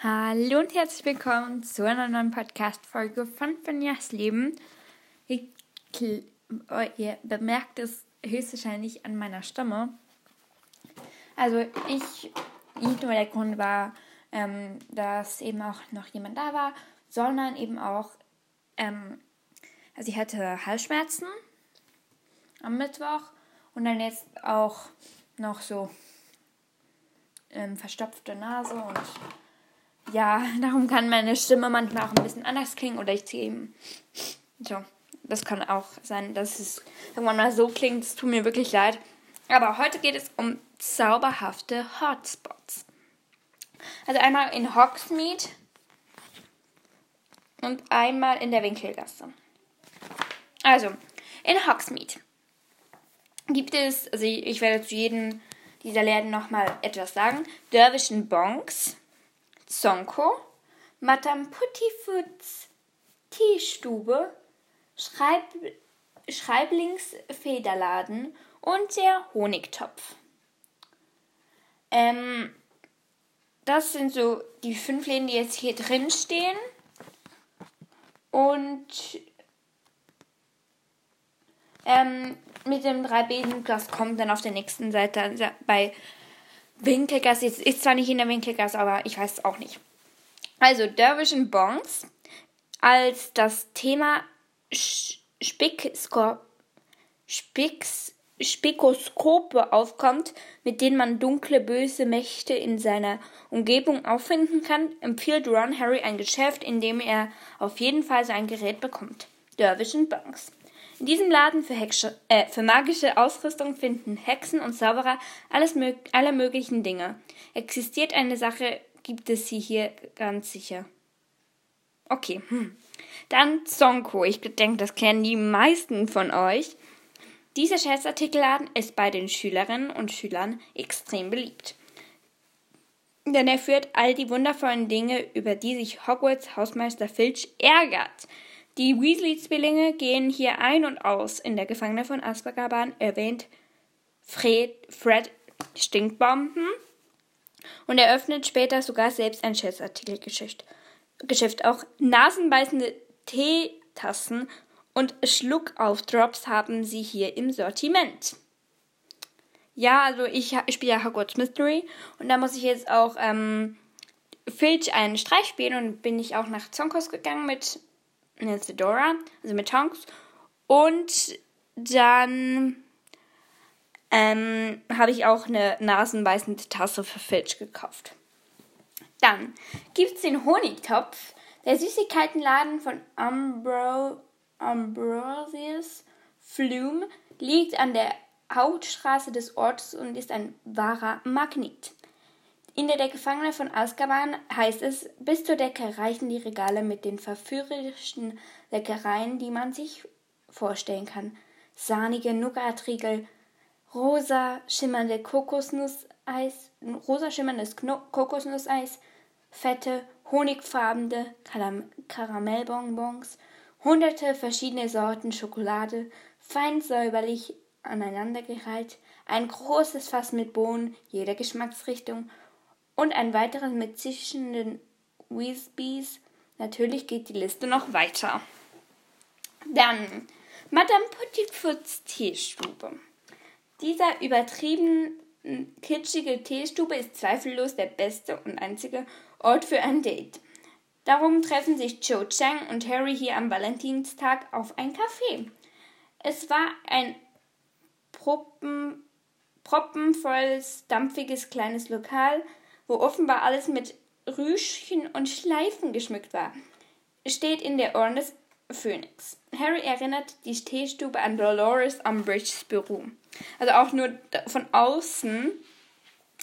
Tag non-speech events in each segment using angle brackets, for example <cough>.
Hallo und herzlich willkommen zu einer neuen Podcast-Folge von Finjas Leben. Ich, ihr bemerkt es höchstwahrscheinlich an meiner Stimme. Also ich, nicht nur der Grund war, ähm, dass eben auch noch jemand da war, sondern eben auch, ähm, also ich hatte Halsschmerzen am Mittwoch und dann jetzt auch noch so ähm, verstopfte Nase und ja, <laughs> darum kann meine Stimme manchmal auch ein bisschen anders klingen oder ich ziehe eben. So, das kann auch sein, dass es irgendwann mal so klingt. Es tut mir wirklich leid. Aber heute geht es um zauberhafte Hotspots. Also einmal in Hogsmeade und einmal in der Winkelgasse. Also, in Hogsmeade gibt es, also ich werde zu jedem dieser Läden nochmal etwas sagen. Derwischen Bonks, Zonko, Madame Puttifoots Teestube, Schreib Schreiblingsfederladen und der Honigtopf. Ähm, das sind so die fünf Läden, die jetzt hier drin stehen. Und ähm, mit dem 3B, das kommt dann auf der nächsten Seite also bei Winkelgasse. Jetzt ist zwar nicht in der Winkelgasse, aber ich weiß es auch nicht. Also Dervish Bonds als das Thema Spickskop Spicks Spikoskope aufkommt, mit denen man dunkle, böse Mächte in seiner Umgebung auffinden kann, empfiehlt Ron Harry ein Geschäft, in dem er auf jeden Fall sein Gerät bekommt. Dervish Banks. In diesem Laden für, Hexe, äh, für magische Ausrüstung finden Hexen und Zauberer alles, alle möglichen Dinge. Existiert eine Sache, gibt es sie hier ganz sicher. Okay. Hm. Dann Zonko. Ich denke, das kennen die meisten von euch. Dieser Scherzartikelladen ist bei den Schülerinnen und Schülern extrem beliebt. Denn er führt all die wundervollen Dinge, über die sich Hogwarts Hausmeister Filch ärgert. Die Weasley-Zwillinge gehen hier ein und aus. In der Gefangene von Azkaban erwähnt Fred, Fred Stinkbomben und eröffnet später sogar selbst ein Scherzartikelgeschäft. Geschäft. Auch nasenbeißende Teetassen und Schluckaufdrops haben sie hier im Sortiment. Ja, also ich, ich spiele ja Hogwarts Mystery und da muss ich jetzt auch ähm, Filch einen Streich spielen und bin ich auch nach Zonkos gegangen mit eine Fedora, also mit Tonks. Und dann ähm, habe ich auch eine nasenbeißende Tasse für Filch gekauft. Dann gibt es den Honigtopf. Der Süßigkeitenladen von Ambro Ambrosius Flume liegt an der Hauptstraße des Ortes und ist ein wahrer Magnet. In der Gefangene von Azkaban heißt es, bis zur Decke reichen die Regale mit den verführerischen Leckereien, die man sich vorstellen kann. Sahnige Nougatriegel, rosa schimmernde Kokosnusseis, rosa schimmerndes Kokosnusseis, fette, honigfarbene Karamellbonbons, hunderte verschiedene Sorten Schokolade, fein säuberlich aneinandergereiht, ein großes Fass mit Bohnen jeder Geschmacksrichtung und ein weiteres mit zischenden Whizbees. Natürlich geht die Liste noch weiter. Dann Madame Puttifoots Teestube. Dieser übertrieben kitschige Teestube ist zweifellos der beste und einzige Ort für ein Date. Darum treffen sich Cho Chang und Harry hier am Valentinstag auf ein Café. Es war ein Proppen, proppenvolles, dampfiges kleines Lokal, wo offenbar alles mit Rüschen und Schleifen geschmückt war, steht in der Ohren des Phönix. Harry erinnert die Teestube an Dolores Umbridge's Büro. Also auch nur von außen.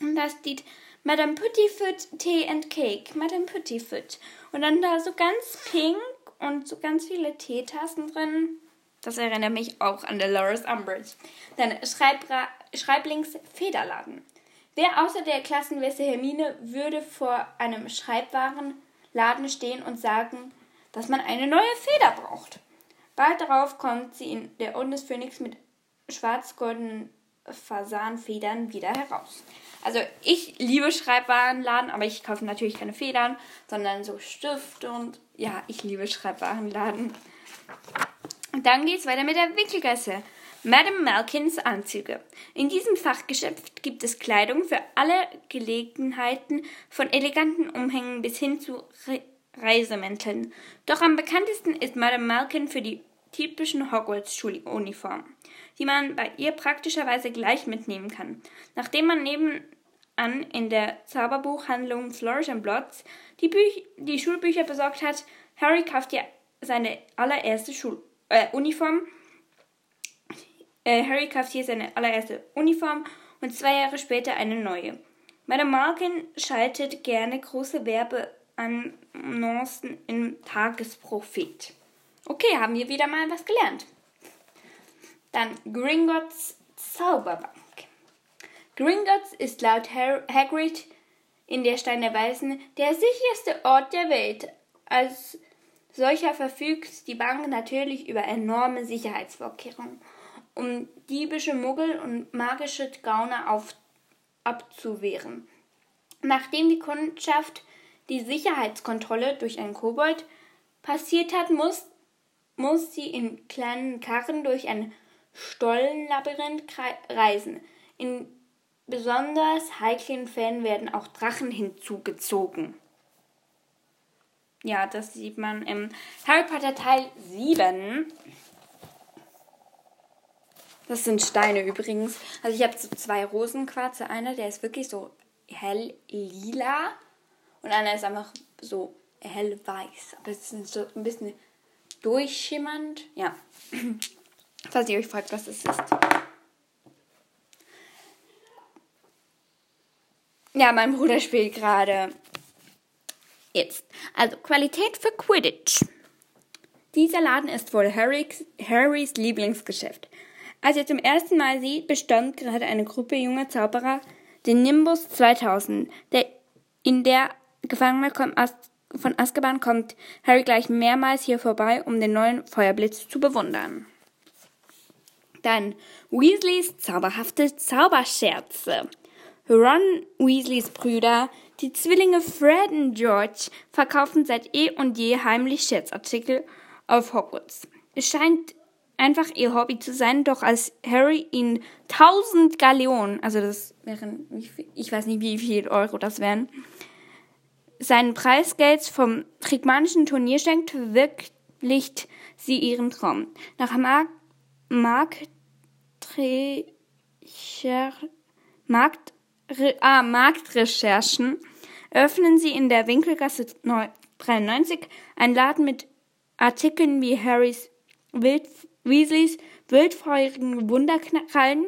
Und da steht Madame Puttyfoot Tea and Cake. Madame Puttyfoot. Und dann da so ganz pink und so ganz viele Teetassen drin. Das erinnert mich auch an Dolores Umbridge. Dann Schreibra Schreiblings Federladen. Wer außer der Klassenweste Hermine würde vor einem Schreibwarenladen stehen und sagen, dass man eine neue Feder braucht? Bald darauf kommt sie in der Orden des Phönix mit schwarz-goldenen Fasanfedern wieder heraus. Also ich liebe Schreibwarenladen, aber ich kaufe natürlich keine Federn, sondern so Stifte und ja, ich liebe Schreibwarenladen. Und dann geht es weiter mit der Wickelgasse. Madame Malkins Anzüge. In diesem Fachgeschäft gibt es Kleidung für alle Gelegenheiten, von eleganten Umhängen bis hin zu Re Reisemänteln. Doch am bekanntesten ist Madame Malkin für die typischen Hogwarts-Schuluniformen, die man bei ihr praktischerweise gleich mitnehmen kann. Nachdem man nebenan in der Zauberbuchhandlung Flourish and Blots die, die Schulbücher besorgt hat, Harry kauft ihr seine allererste Schul äh, Uniform Harry kauft hier seine allererste Uniform und zwei Jahre später eine neue. Madame Malkin schaltet gerne große Werbeannoncen im Tagesprophet. Okay, haben wir wieder mal was gelernt. Dann Gringotts Zauberbank. Gringotts ist laut Hagrid in der Stein der Weisen der sicherste Ort der Welt. Als solcher verfügt die Bank natürlich über enorme Sicherheitsvorkehrungen um diebische Muggel und magische Gauner auf, abzuwehren. Nachdem die Kundschaft die Sicherheitskontrolle durch einen Kobold passiert hat, muss, muss sie in kleinen Karren durch ein Stollenlabyrinth reisen. In besonders heiklen Fällen werden auch Drachen hinzugezogen. Ja, das sieht man im Harry Potter Teil 7. Das sind Steine übrigens. Also ich habe so zwei Rosenquarze. Einer, der ist wirklich so hell lila und einer ist einfach so hell weiß. Aber es ist so ein bisschen durchschimmernd. Ja. <clears throat> Falls ihr euch fragt, was es ist. Ja, mein Bruder spielt gerade. Jetzt. Also Qualität für Quidditch. Dieser Laden ist wohl Harrys, Harrys Lieblingsgeschäft. Als er zum ersten Mal sieht, bestand gerade eine Gruppe junger Zauberer den Nimbus 2000. Der, in der Gefangene von Azkaban kommt Harry gleich mehrmals hier vorbei, um den neuen Feuerblitz zu bewundern. Dann Weasleys zauberhafte Zauberscherze. Ron Weasleys Brüder, die Zwillinge Fred und George, verkaufen seit eh und je heimlich Scherzartikel auf Hogwarts. Es scheint einfach ihr Hobby zu sein, doch als Harry ihn 1000 Galeonen, also das wären, ich weiß nicht, wie viel Euro das wären, seinen Preisgeld vom Trigmanischen Turnier schenkt, verwirklicht sie ihren Traum. Nach Mark, Mark, Markt, ah, Marktrecherchen öffnen sie in der Winkelgasse 93 einen Laden mit Artikeln wie Harrys Wild Weasleys wildfeurigen Wunderkrallen,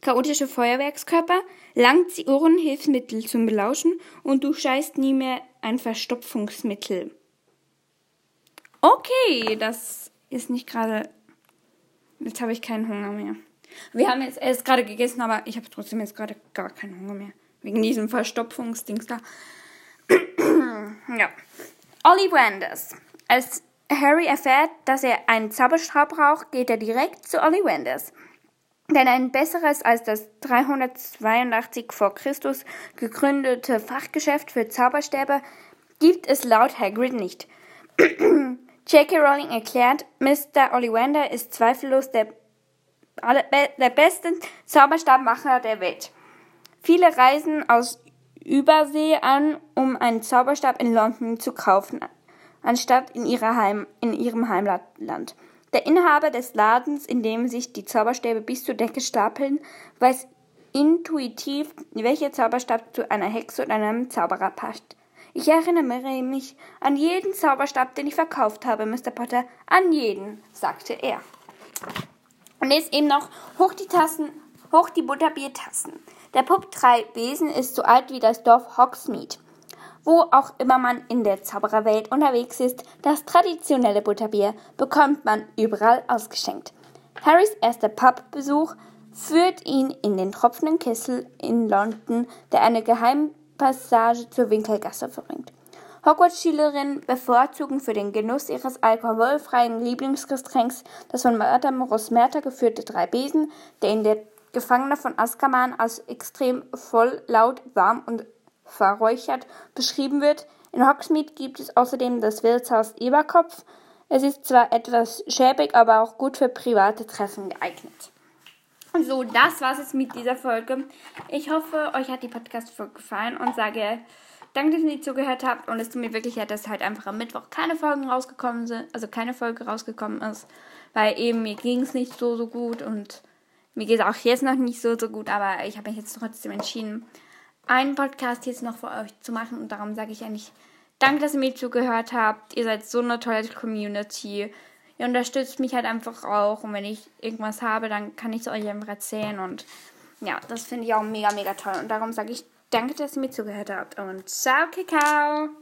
chaotische Feuerwerkskörper, Langziohren-Hilfsmittel zum Belauschen und du scheißt nie mehr ein Verstopfungsmittel. Okay, das ist nicht gerade. Jetzt habe ich keinen Hunger mehr. Wir haben jetzt erst gerade gegessen, aber ich habe trotzdem jetzt gerade gar keinen Hunger mehr. Wegen diesem Verstopfungsdings da. <clears throat> ja. Ollie Wanders. Als Harry erfährt, dass er einen Zauberstab braucht, geht er direkt zu Ollivanders. Denn ein besseres als das 382 vor Christus gegründete Fachgeschäft für Zauberstäbe gibt es laut Hagrid nicht. <clears throat> J.K. Rowling erklärt, Mr. Ollivander ist zweifellos der, der beste Zauberstabmacher der Welt. Viele reisen aus Übersee an, um einen Zauberstab in London zu kaufen anstatt in, Heim, in ihrem Heimatland. Der Inhaber des Ladens, in dem sich die Zauberstäbe bis zur Decke stapeln, weiß intuitiv, welcher Zauberstab zu einer Hexe oder einem Zauberer passt. Ich erinnere mich an jeden Zauberstab, den ich verkauft habe, Mr. Potter. An jeden, sagte er. Und jetzt eben noch hoch die Tassen, hoch die Butterbiertassen. Der Pup drei Besen ist so alt wie das Dorf Hogsmeade. Wo auch immer man in der Zaubererwelt unterwegs ist, das traditionelle Butterbier bekommt man überall ausgeschenkt. Harrys erster Pubbesuch führt ihn in den tropfenden Kessel in London, der eine Geheimpassage zur Winkelgasse verbringt. Hogwarts-Schülerinnen bevorzugen für den Genuss ihres alkoholfreien Lieblingsgetränks das von Madame Rosmerta geführte Drei Besen, der in der Gefangener von Azkaban als extrem voll, laut, warm und verräuchert beschrieben wird. In Hogsmeade gibt es außerdem das Wirtshaus Eberkopf. Es ist zwar etwas schäbig, aber auch gut für private Treffen geeignet. So, das war's jetzt mit dieser Folge. Ich hoffe, euch hat die Podcast-Folge gefallen und sage danke, dass ihr zugehört habt. Und es tut mir wirklich leid, dass halt einfach am Mittwoch keine Folgen rausgekommen sind, also keine Folge rausgekommen ist, weil eben mir ging es nicht so, so gut und mir geht es auch jetzt noch nicht so, so gut, aber ich habe mich jetzt trotzdem entschieden, einen Podcast jetzt noch für euch zu machen und darum sage ich eigentlich danke, dass ihr mir zugehört habt. Ihr seid so eine tolle Community ihr unterstützt mich halt einfach auch. Und wenn ich irgendwas habe, dann kann ich es euch einfach erzählen. Und ja, das finde ich auch mega, mega toll. Und darum sage ich danke, dass ihr mir zugehört habt. Und ciao, Kakao!